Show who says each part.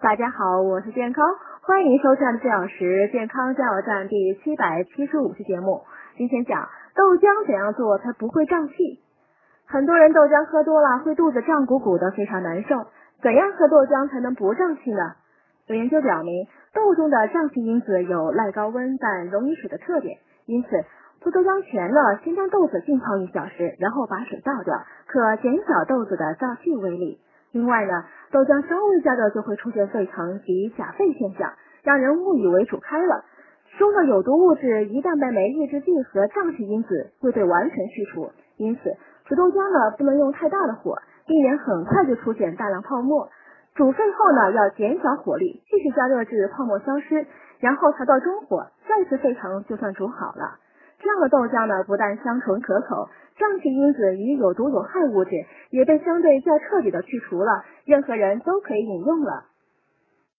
Speaker 1: 大家好，我是健康，欢迎收看四小时健康加油站第七百七十五期节目。今天讲豆浆怎样做才不会胀气。很多人豆浆喝多了会肚子胀鼓鼓的，非常难受。怎样喝豆浆才能不胀气呢？有研究表明，豆中的胀气因子有耐高温但溶于水的特点，因此做豆浆前呢，先将豆子浸泡一小时，然后把水倒掉，可减小豆子的胀气威力。另外呢，豆浆稍微加热就会出现沸腾及假沸现象，让人误以为煮开了。中的有毒物质一旦被酶抑制剂和胀气因子会被完全去除，因此煮豆浆呢不能用太大的火，避免很快就出现大量泡沫。煮沸后呢要减小火力，继续加热至泡沫消失，然后调到中火，再次沸腾就算煮好了。这样的豆浆呢不但香醇可口。胀气因子与有毒有害物质也被相对较彻底的去除了，任何人都可以饮用了。